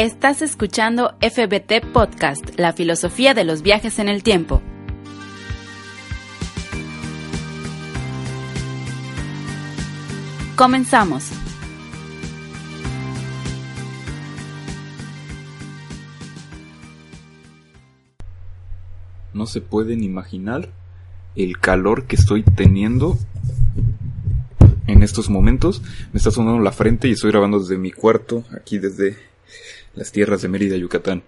Estás escuchando FBT Podcast, la filosofía de los viajes en el tiempo. Comenzamos. No se pueden imaginar el calor que estoy teniendo en estos momentos. Me está sonando la frente y estoy grabando desde mi cuarto, aquí desde las tierras de Mérida, Yucatán.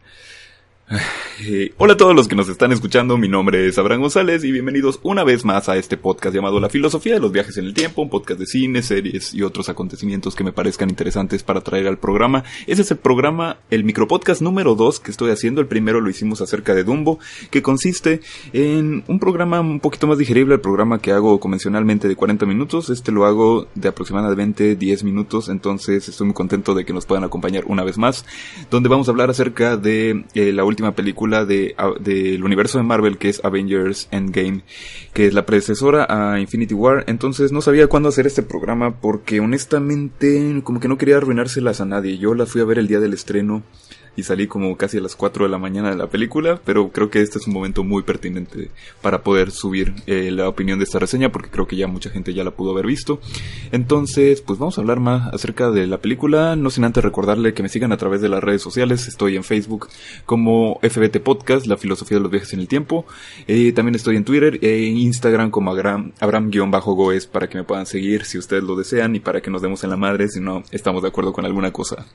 Hola a todos los que nos están escuchando, mi nombre es Abraham González y bienvenidos una vez más a este podcast llamado La Filosofía de los Viajes en el Tiempo, un podcast de cine, series y otros acontecimientos que me parezcan interesantes para traer al programa. Ese es el programa, el micropodcast número 2 que estoy haciendo, el primero lo hicimos acerca de Dumbo, que consiste en un programa un poquito más digerible al programa que hago convencionalmente de 40 minutos, este lo hago de aproximadamente 10 minutos, entonces estoy muy contento de que nos puedan acompañar una vez más, donde vamos a hablar acerca de eh, la última película de del universo de Marvel que es Avengers Endgame, que es la predecesora a Infinity War. Entonces no sabía cuándo hacer este programa porque honestamente como que no quería arruinárselas a nadie. Yo la fui a ver el día del estreno y salí como casi a las 4 de la mañana de la película, pero creo que este es un momento muy pertinente para poder subir eh, la opinión de esta reseña porque creo que ya mucha gente ya la pudo haber visto. Entonces, pues vamos a hablar más acerca de la película, no sin antes recordarle que me sigan a través de las redes sociales, estoy en Facebook como FBT Podcast, la filosofía de los viajes en el tiempo, eh, también estoy en Twitter e Instagram como Abraham-Goes para que me puedan seguir si ustedes lo desean y para que nos demos en la madre si no estamos de acuerdo con alguna cosa.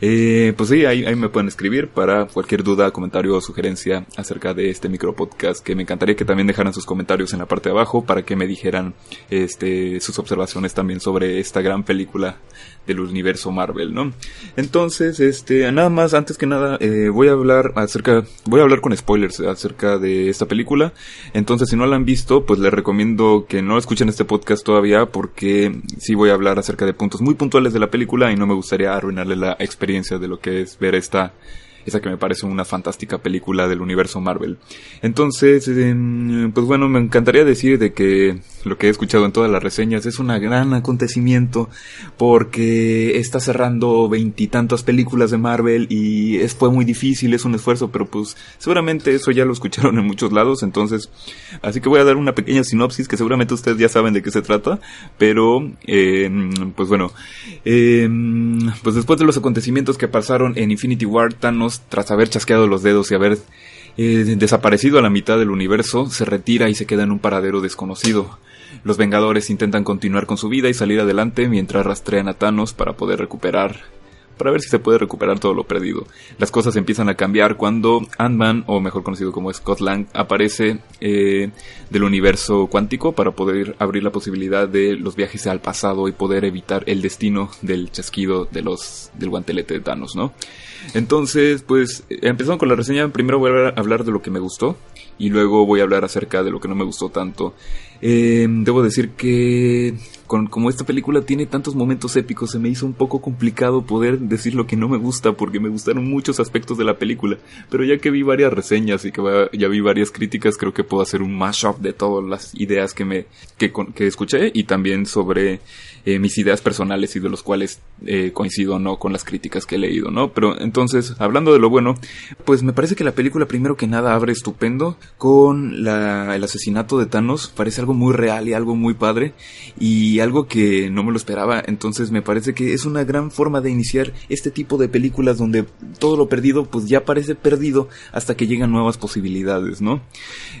Pues sí, ahí, ahí me pueden escribir para cualquier duda, comentario o sugerencia acerca de este micro podcast que me encantaría que también dejaran sus comentarios en la parte de abajo para que me dijeran este sus observaciones también sobre esta gran película del universo Marvel, ¿no? Entonces, este, nada más, antes que nada, eh, voy a hablar acerca, voy a hablar con spoilers acerca de esta película. Entonces, si no la han visto, pues les recomiendo que no escuchen este podcast todavía porque sí voy a hablar acerca de puntos muy puntuales de la película y no me gustaría arruinarle la experiencia de lo que es ver esta esa que me parece una fantástica película del universo Marvel. Entonces, pues bueno, me encantaría decir de que lo que he escuchado en todas las reseñas es un gran acontecimiento porque está cerrando veintitantas películas de Marvel y es, fue muy difícil, es un esfuerzo, pero pues seguramente eso ya lo escucharon en muchos lados, entonces, así que voy a dar una pequeña sinopsis que seguramente ustedes ya saben de qué se trata, pero, em, pues bueno, em, pues después de los acontecimientos que pasaron en Infinity War, Thanos tras haber chasqueado los dedos y haber eh, desaparecido a la mitad del universo, se retira y se queda en un paradero desconocido. Los Vengadores intentan continuar con su vida y salir adelante mientras rastrean a Thanos para poder recuperar para ver si se puede recuperar todo lo perdido. Las cosas empiezan a cambiar cuando Ant-Man, o mejor conocido como Scott Lang, aparece eh, del universo cuántico para poder abrir la posibilidad de los viajes al pasado y poder evitar el destino del chasquido de los, del guantelete de Thanos, ¿no? Entonces, pues, empezando con la reseña, primero voy a hablar de lo que me gustó y luego voy a hablar acerca de lo que no me gustó tanto. Eh, debo decir que como esta película tiene tantos momentos épicos, se me hizo un poco complicado poder decir lo que no me gusta porque me gustaron muchos aspectos de la película. Pero ya que vi varias reseñas y que ya vi varias críticas, creo que puedo hacer un mashup de todas las ideas que me que, que escuché y también sobre eh, mis ideas personales y de los cuales eh, coincido no con las críticas que he leído, ¿no? Pero entonces, hablando de lo bueno, pues me parece que la película primero que nada abre estupendo con la, el asesinato de Thanos, parece algo muy real y algo muy padre y algo que no me lo esperaba, entonces me parece que es una gran forma de iniciar este tipo de películas donde todo lo perdido pues ya parece perdido hasta que llegan nuevas posibilidades, ¿no?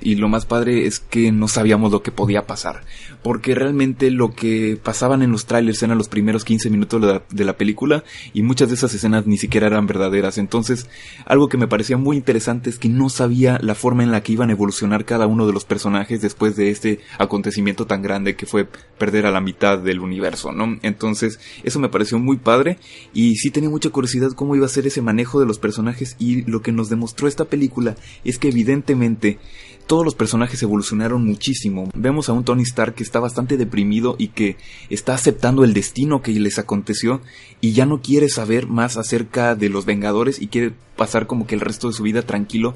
Y lo más padre es que no sabíamos lo que podía pasar, porque realmente lo que pasaban en los trailers eran los primeros 15 minutos de la, película y muchas de esas escenas ni siquiera eran verdaderas. Entonces, algo que me parecía muy interesante es que no sabía la forma en la que iban a evolucionar cada uno de los personajes después de este acontecimiento tan grande que fue perder a la mitad del universo, ¿no? Entonces, eso me pareció muy padre y sí tenía mucha curiosidad cómo iba a ser ese manejo de los personajes y lo que nos demostró esta película es que evidentemente todos los personajes evolucionaron muchísimo. Vemos a un Tony Stark que está bastante deprimido y que está aceptando el destino que les aconteció y ya no quiere saber más acerca de los Vengadores y quiere pasar como que el resto de su vida tranquilo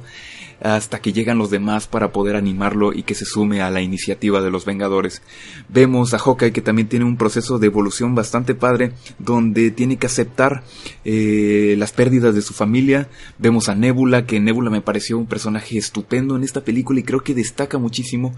hasta que llegan los demás para poder animarlo y que se sume a la iniciativa de los Vengadores. Vemos a Hawkeye que también tiene un proceso de evolución bastante padre donde tiene que aceptar eh, las pérdidas de su familia. Vemos a Nebula que Nebula me pareció un personaje estupendo en esta película y creo que destaca muchísimo.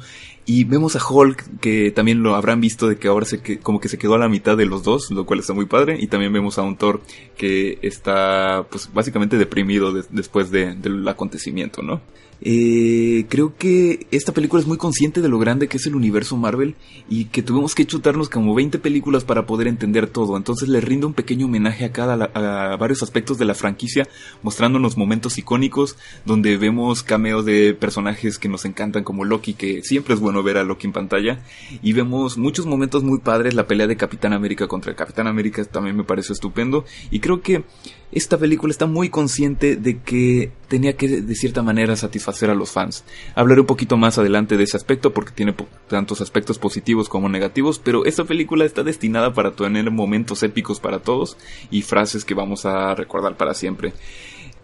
Y vemos a Hulk que también lo habrán visto de que ahora se como que se quedó a la mitad de los dos, lo cual está muy padre. Y también vemos a un Thor que está pues básicamente deprimido después del acontecimiento, ¿no? Eh, creo que esta película es muy consciente de lo grande que es el universo Marvel y que tuvimos que chutarnos como 20 películas para poder entender todo. Entonces le rindo un pequeño homenaje a cada a varios aspectos de la franquicia, mostrándonos momentos icónicos donde vemos cameos de personajes que nos encantan como Loki, que siempre es bueno ver a Loki en pantalla, y vemos muchos momentos muy padres, la pelea de Capitán América contra Capitán América también me parece estupendo y creo que esta película está muy consciente de que tenía que de cierta manera satisfacer a los fans. Hablaré un poquito más adelante de ese aspecto porque tiene tantos aspectos positivos como negativos, pero esta película está destinada para tener momentos épicos para todos y frases que vamos a recordar para siempre.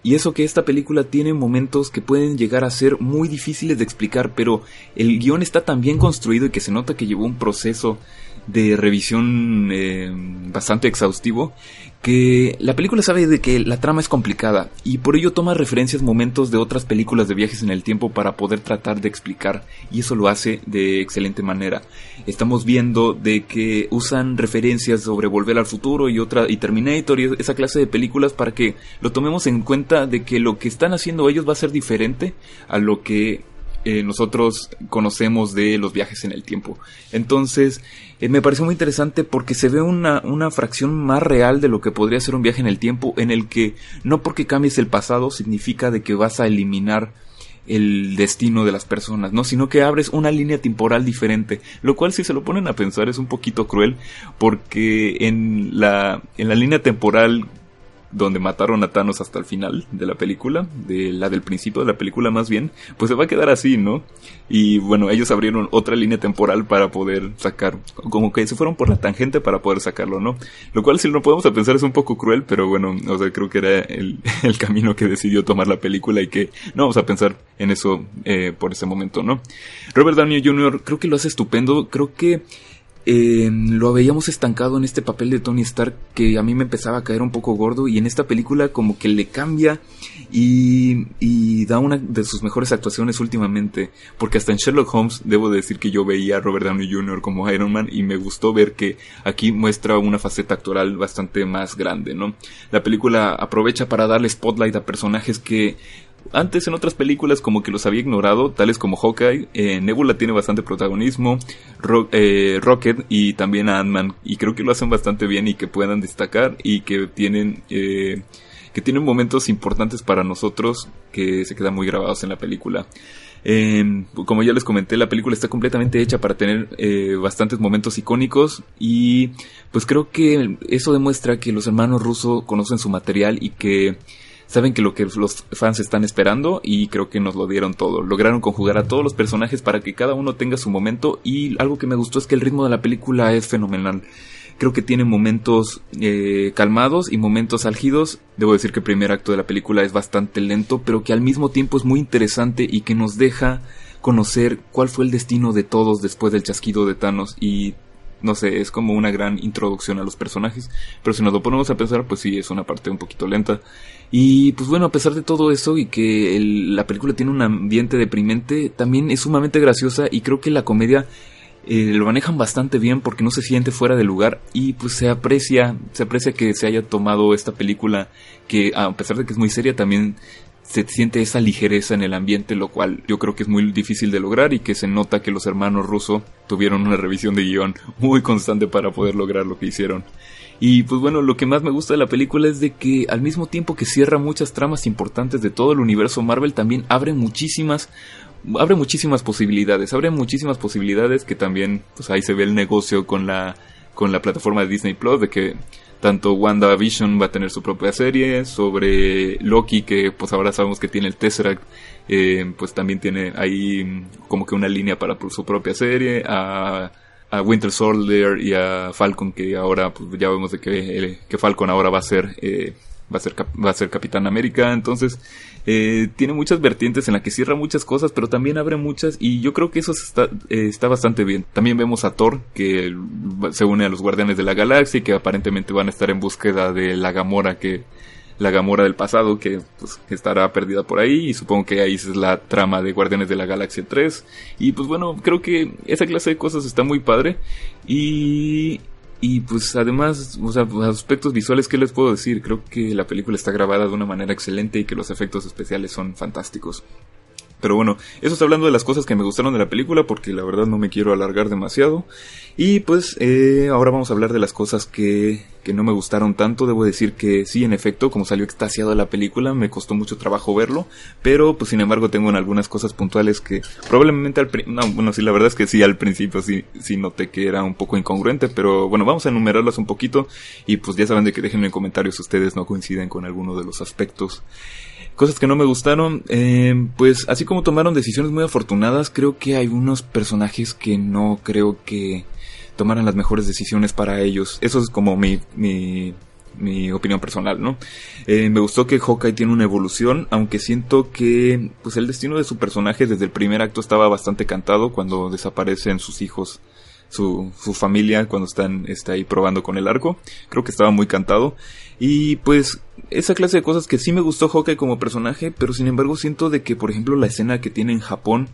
Y eso que esta película tiene momentos que pueden llegar a ser muy difíciles de explicar, pero el guion está tan bien construido y que se nota que llevó un proceso de revisión eh, bastante exhaustivo que la película sabe de que la trama es complicada y por ello toma referencias momentos de otras películas de viajes en el tiempo para poder tratar de explicar y eso lo hace de excelente manera. Estamos viendo de que usan referencias sobre Volver al Futuro y otra y Terminator y esa clase de películas para que lo tomemos en cuenta de que lo que están haciendo ellos va a ser diferente a lo que eh, nosotros conocemos de los viajes en el tiempo. Entonces, eh, me pareció muy interesante porque se ve una, una fracción más real de lo que podría ser un viaje en el tiempo en el que no porque cambies el pasado significa de que vas a eliminar el destino de las personas, ¿no? Sino que abres una línea temporal diferente, lo cual si se lo ponen a pensar es un poquito cruel porque en la en la línea temporal donde mataron a Thanos hasta el final de la película, de la del principio de la película más bien, pues se va a quedar así, ¿no? Y bueno, ellos abrieron otra línea temporal para poder sacar, como que se fueron por la tangente para poder sacarlo, ¿no? Lo cual si lo podemos pensar es un poco cruel, pero bueno, o sea, creo que era el, el camino que decidió tomar la película y que no vamos a pensar en eso eh, por ese momento, ¿no? Robert Downey Jr. creo que lo hace estupendo, creo que eh, lo veíamos estancado en este papel de Tony Stark que a mí me empezaba a caer un poco gordo y en esta película como que le cambia y, y, da una de sus mejores actuaciones últimamente porque hasta en Sherlock Holmes debo decir que yo veía a Robert Downey Jr. como Iron Man y me gustó ver que aquí muestra una faceta actoral bastante más grande, ¿no? La película aprovecha para darle spotlight a personajes que antes en otras películas como que los había ignorado, tales como Hawkeye, eh, Nebula tiene bastante protagonismo, eh, Rocket y también Ant-Man, y creo que lo hacen bastante bien y que puedan destacar y que tienen, eh, que tienen momentos importantes para nosotros que se quedan muy grabados en la película. Em, como ya les comenté, la película está completamente hecha para tener bastantes momentos icónicos y pues creo que eso demuestra que los hermanos rusos conocen su material y que saben que lo que los fans están esperando y creo que nos lo dieron todo. Lograron conjugar a todos los personajes para que cada uno tenga su momento y algo que me gustó es que el ritmo de la película es fenomenal. Creo que tiene momentos eh, calmados y momentos álgidos. Debo decir que el primer acto de la película es bastante lento, pero que al mismo tiempo es muy interesante y que nos deja conocer cuál fue el destino de todos después del chasquido de Thanos y no sé, es como una gran introducción a los personajes, pero si nos lo ponemos a pensar, pues sí, es una parte un poquito lenta. Y pues bueno, a pesar de todo eso y que la película tiene un ambiente deprimente, también es sumamente graciosa y creo que la comedia eh, lo manejan bastante bien porque no se siente fuera de lugar y pues se aprecia, se aprecia que se haya tomado esta película que a pesar de que es muy seria también se siente esa ligereza en el ambiente, lo cual yo creo que es muy difícil de lograr y que se nota que los hermanos rusos tuvieron una revisión de guion muy constante para poder lograr lo que hicieron. Y pues bueno, lo que más me gusta de la película es de que al mismo tiempo que cierra muchas tramas importantes de todo el universo Marvel, también abre muchísimas abre muchísimas posibilidades, abre muchísimas posibilidades que también pues ahí se ve el negocio con la con la plataforma de Disney Plus de que tanto WandaVision va a tener su propia serie, sobre Loki que pues ahora sabemos que tiene el Tesseract, eh, pues también tiene ahí como que una línea para su propia serie, a, a, Winter Soldier y a Falcon que ahora pues ya vemos de que, eh, que Falcon ahora va a ser eh, va a ser va a ser Capitán América, entonces eh, tiene muchas vertientes en la que cierra muchas cosas, pero también abre muchas y yo creo que eso está, eh, está bastante bien. También vemos a Thor que se une a los Guardianes de la Galaxia y que aparentemente van a estar en búsqueda de la Gamora que la Gamora del pasado que, pues, estará perdida por ahí y supongo que ahí es la trama de Guardianes de la Galaxia 3 y pues bueno creo que esa clase de cosas está muy padre y y pues además, o sea, aspectos visuales, ¿qué les puedo decir? Creo que la película está grabada de una manera excelente y que los efectos especiales son fantásticos. Pero bueno, eso está hablando de las cosas que me gustaron de la película porque la verdad no me quiero alargar demasiado. Y pues eh, ahora vamos a hablar de las cosas que, que no me gustaron tanto. Debo decir que sí, en efecto, como salió extasiado la película, me costó mucho trabajo verlo. Pero pues sin embargo tengo en algunas cosas puntuales que probablemente al no, bueno, sí, la verdad es que sí, al principio sí, sí noté que era un poco incongruente. Pero bueno, vamos a enumerarlas un poquito. Y pues ya saben de que déjenme en comentarios si ustedes no coinciden con alguno de los aspectos. Cosas que no me gustaron, eh, pues así como tomaron decisiones muy afortunadas, creo que hay unos personajes que no creo que tomaran las mejores decisiones para ellos. Eso es como mi, mi, mi opinión personal, ¿no? Eh, me gustó que Hawkeye tiene una evolución, aunque siento que pues el destino de su personaje desde el primer acto estaba bastante cantado cuando desaparecen sus hijos su, su familia cuando están está ahí probando con el arco. Creo que estaba muy cantado. Y pues esa clase de cosas que sí me gustó Hawkeye como personaje, pero sin embargo siento de que por ejemplo la escena que tiene en Japón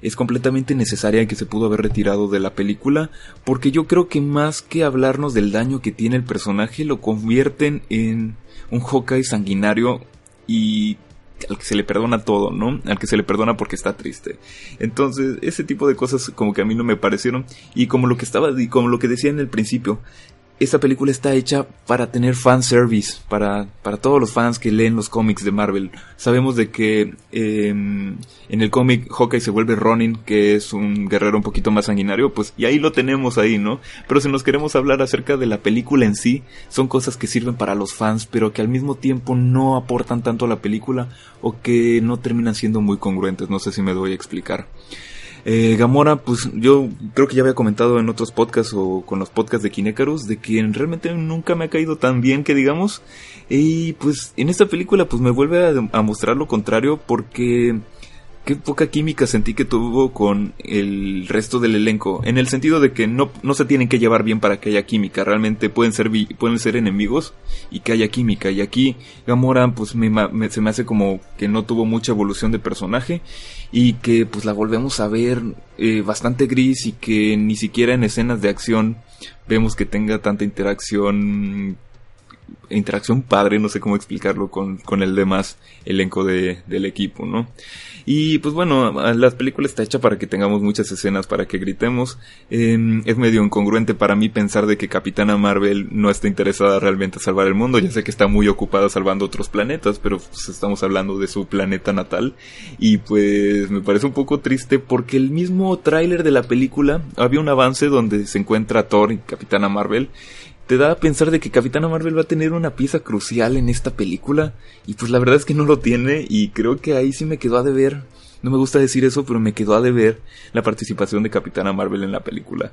es completamente necesaria y que se pudo haber retirado de la película, porque yo creo que más que hablarnos del daño que tiene el personaje, lo convierten en un Hawkeye sanguinario y al que se le perdona todo, ¿no? Al que se le perdona porque está triste. Entonces, ese tipo de cosas como que a mí no me parecieron y como lo que estaba como lo que decía en el principio, esta película está hecha para tener fan service, para, para todos los fans que leen los cómics de Marvel. Sabemos de que em, en el cómic Hawkeye se vuelve Ronin, que es un guerrero un poquito más sanguinario, pues y ahí lo tenemos ahí, ¿no? Pero si nos queremos hablar acerca de la película en sí, son cosas que sirven para los fans, pero que al mismo tiempo no aportan tanto a la película o que no terminan siendo muy congruentes. No sé si me doy a explicar. Eh, Gamora, pues yo creo que ya había comentado en otros podcasts o con los podcasts de Kinecarus de que realmente nunca me ha caído tan bien que digamos. Y pues en esta película pues me vuelve a mostrar lo contrario porque qué poca química sentí que tuvo con el resto del elenco. En el sentido de que no, no se tienen que llevar bien para que haya química. Realmente pueden ser, pueden ser enemigos y que haya química. Y aquí Gamora pues me, se me hace como que no tuvo mucha evolución de personaje. Y que pues la volvemos a ver eh, bastante gris y que ni siquiera en escenas de acción vemos que tenga tanta interacción interacción padre, no sé cómo explicarlo con, con el demás elenco de, del equipo, ¿no? Y pues bueno, la película está hecha para que tengamos muchas escenas para que gritemos. Em, es medio incongruente para mí pensar de que Capitana Marvel no está interesada realmente en salvar el mundo. Ya sé que está muy ocupada salvando otros planetas, pero pues, estamos hablando de su planeta natal. Y pues me parece un poco triste porque el mismo tráiler de la película había un avance donde se encuentra Thor y Capitana Marvel te da a pensar de que Capitana Marvel va a tener una pieza crucial en esta película y pues la verdad es que no lo tiene y creo que ahí sí me quedó a deber. No me gusta decir eso, pero me quedó a deber la participación de Capitana Marvel en la película.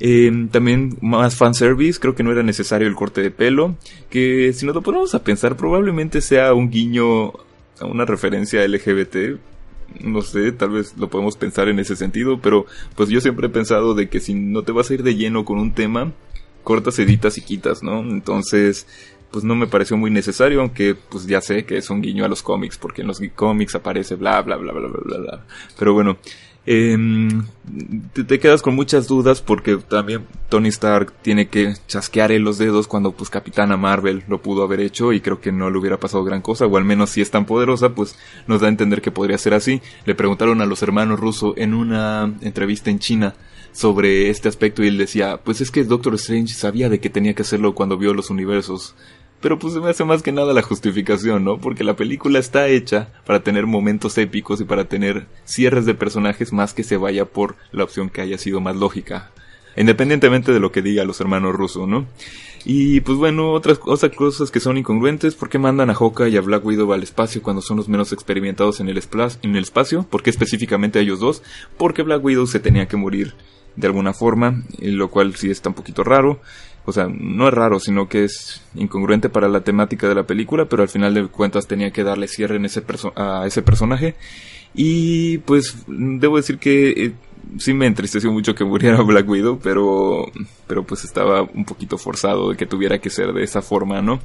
Eh, también más fanservice, creo que no era necesario el corte de pelo, que si nos lo ponemos a pensar probablemente sea un guiño a una referencia LGBT, no sé, tal vez lo podemos pensar en ese sentido, pero pues yo siempre he pensado de que si no te vas a ir de lleno con un tema, cortas, editas y quitas, ¿no? Entonces, pues no me pareció muy necesario, aunque pues ya sé que es un guiño a los cómics, porque en los cómics aparece bla bla bla bla bla bla bla. Pero bueno, eh, te, quedas con muchas dudas porque también Tony Stark tiene que chasquear en los dedos cuando pues Capitana Marvel lo pudo haber hecho y creo que no le hubiera pasado gran cosa, o al menos si es tan poderosa, pues nos da a entender que podría ser así. Le preguntaron a los hermanos rusos en una entrevista en China sobre este aspecto y él decía, pues es que Doctor Strange sabía de que tenía que hacerlo cuando vio los universos. Pero pues se me hace más que nada la justificación, ¿no? Porque la película está hecha para tener momentos épicos y para tener cierres de personajes más que se vaya por la opción que haya sido más lógica. independientemente de lo que diga los hermanos rusos, ¿no? Y pues bueno, otras, otras cosas que son incongruentes, ¿por qué mandan a Hawkeye y a Black Widow al espacio cuando son los menos experimentados en el, en el espacio? ¿Por qué específicamente a ellos dos? Porque Black Widow se tenía que morir de alguna forma, lo cual sí está un poquito raro. O sea, no es raro, sino que es incongruente para la temática de la película, pero al final de cuentas tenía que darle cierre en ese a ese personaje. Y pues debo decir que eh, sí me entristeció mucho que muriera Black Widow, pero, pero pues estaba un poquito forzado de que tuviera que ser de esa forma, ¿no?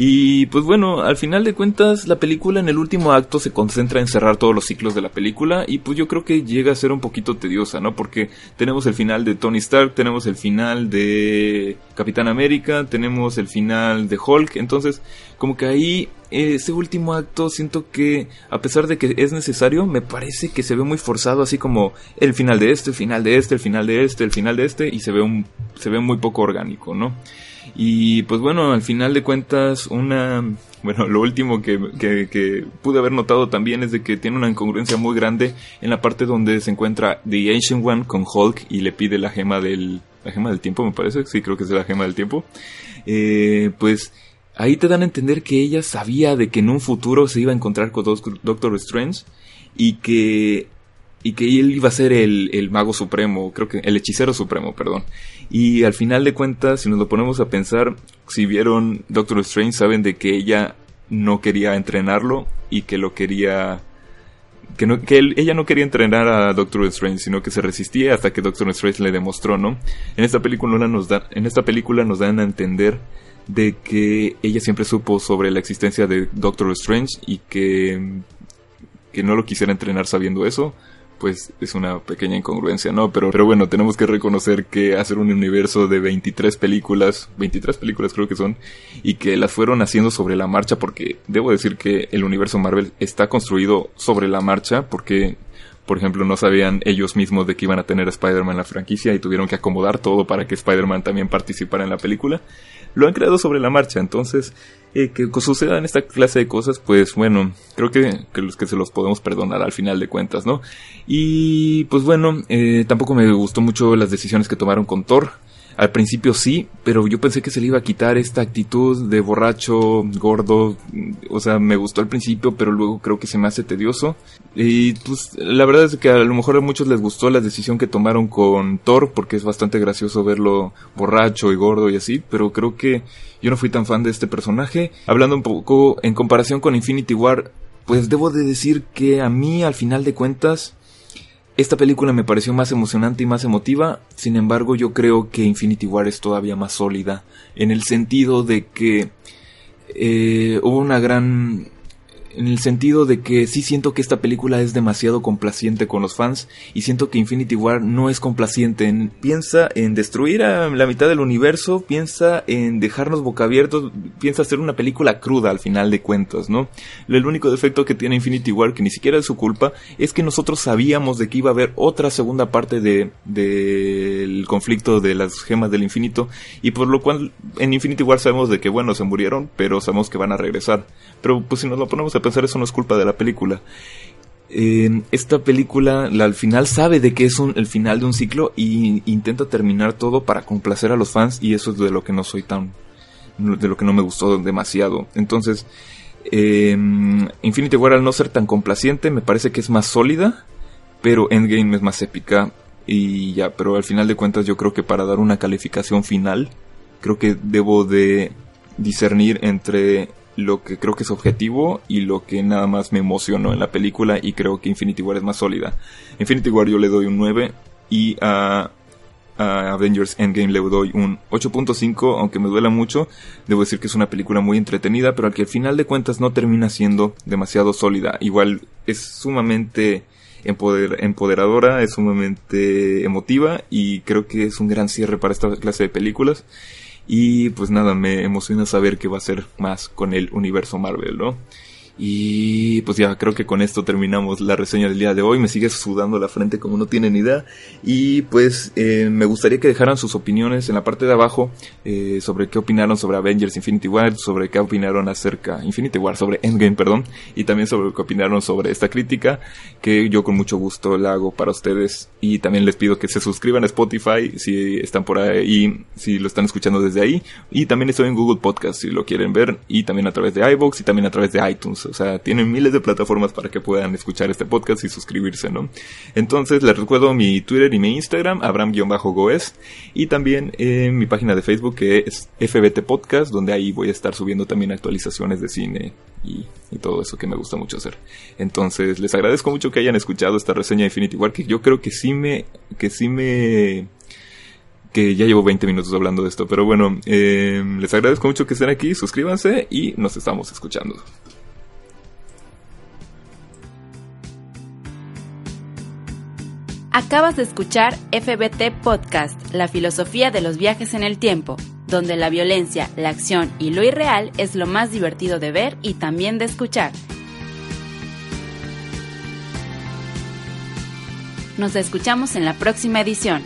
Y pues bueno, al final de cuentas la película en el último acto se concentra en cerrar todos los ciclos de la película y pues yo creo que llega a ser un poquito tediosa, ¿no? Porque tenemos el final de Tony Stark, tenemos el final de Capitán América, tenemos el final de Hulk, entonces como que ahí ese último acto siento que a pesar de que es necesario, me parece que se ve muy forzado así como el final de este, el final de este, el final de este, el final de este y se ve un se ve muy poco orgánico, ¿no? Y pues bueno, al final de cuentas, una. Bueno, lo último que, que, pude haber notado también es de que tiene una incongruencia muy grande en la parte donde se encuentra The Ancient One con Hulk y le pide la gema del. La gema del tiempo, me parece. Sí, creo que es la gema del tiempo. Eh, pues ahí te dan a entender que ella sabía de que en un futuro se iba a encontrar con Doctor Strange y que y que él iba a ser el, el, mago supremo, creo que el hechicero supremo, perdón. Y al final de cuentas, si nos lo ponemos a pensar, si vieron Doctor Strange, saben de que ella no quería entrenarlo y que lo quería que, no, que ella no quería entrenar a Doctor Strange, sino que se resistía hasta que Doctor Strange le demostró, ¿no? En esta película nos da, en esta película nos dan a entender de que ella siempre supo sobre la existencia de Doctor Strange y que que no lo quisiera entrenar sabiendo eso, pues es una pequeña incongruencia, ¿no? Pero, pero bueno, tenemos que reconocer que hacer un universo de 23 películas, 23 películas creo que son, y que las fueron haciendo sobre la marcha, porque debo decir que el universo Marvel está construido sobre la marcha, porque por ejemplo, no sabían ellos mismos de que iban a tener a Spider-Man en la franquicia y tuvieron que acomodar todo para que Spider-Man también participara en la película. Lo han creado sobre la marcha, entonces eh, que sucedan esta clase de cosas, pues bueno, creo que, los que se los podemos perdonar al final de cuentas, ¿no? Y pues bueno, eh, tampoco me gustó mucho las decisiones que tomaron con Thor. Al principio sí, pero yo pensé que se le iba a quitar esta actitud de borracho, gordo. O sea, me gustó al principio, pero luego creo que se me hace tedioso. Y pues la verdad es que a lo mejor a muchos les gustó la decisión que tomaron con Thor, porque es bastante gracioso verlo borracho y gordo y así, pero creo que yo no fui tan fan de este personaje. Hablando un poco en comparación con Infinity War, pues debo de decir que a mí al final de cuentas esta película me pareció más emocionante y más emotiva, sin embargo yo creo que Infinity War es todavía más sólida, en el sentido de que eh, hubo una gran en el sentido de que sí siento que esta película es demasiado complaciente con los fans y siento que Infinity War no es complaciente. piensa en destruir a la mitad del universo, piensa en dejarnos boca abiertos, piensa hacer una película cruda al final de cuentas, ¿no? El único defecto que tiene Infinity War, que ni siquiera es su culpa, es que nosotros sabíamos de que iba a haber otra segunda parte de del conflicto de las gemas del infinito y por lo cual en Infinity War sabemos de que bueno se murieron, pero sabemos que van a regresar. Pero pues si nos lo ponemos a pensar, eso no es culpa de la película. esta película al final sabe de que es un, el final de un ciclo y intenta terminar todo para complacer a los fans y eso es de lo que no soy tan de lo que no me gustó demasiado entonces em, Infinity War al no ser tan complaciente me parece que es más sólida pero Endgame es más épica y ya pero al final de cuentas yo creo que para dar una calificación final creo que debo de discernir entre lo que creo que es objetivo y lo que nada más me emocionó en la película y creo que Infinity War es más sólida. Infinity War yo le doy un 9 y a, Avengers Endgame le doy un 8.5, aunque me duela mucho, debo decir que es una película muy entretenida, pero al que al final de cuentas no termina siendo demasiado sólida. Igual es sumamente empoderadora, es sumamente emotiva y creo que es un gran cierre para esta clase de películas. Y pues nada, me emociona saber que va a ser más con el universo Marvel, ¿no? Y pues ya creo que con esto terminamos la reseña del día de hoy. Me sigue sudando la frente como no tienen idea. Y pues eh, me gustaría que dejaran sus opiniones en la parte de abajo eh, sobre qué opinaron sobre Avengers Infinity War, sobre qué opinaron acerca Infinity War, sobre Endgame, perdón, y también sobre qué opinaron sobre esta crítica que yo con mucho gusto la hago para ustedes. Y también les pido que se suscriban a Spotify si están por ahí, si lo están escuchando desde ahí. Y también estoy en Google Podcast si lo quieren ver y también a través de iBox y también a través de iTunes. O sea, tienen miles de plataformas para que puedan escuchar este podcast y suscribirse, ¿no? Entonces, les recuerdo mi Twitter y mi Instagram, Abraham-Goes, y también en mi página de Facebook que es FBT Podcast, donde ahí voy a estar subiendo también actualizaciones de cine y, todo eso que me gusta mucho hacer. Entonces, les agradezco mucho que hayan escuchado esta reseña de Infinity War, que yo creo que sí me, que sí me que ya llevo 20 minutos hablando de esto, pero bueno, eh, les agradezco mucho que estén aquí, suscríbanse y nos estamos escuchando. Acabas de escuchar FBT Podcast, la filosofía de los viajes en el tiempo, donde la violencia, la acción y lo irreal es lo más divertido de ver y también de escuchar. Nos escuchamos en la próxima edición.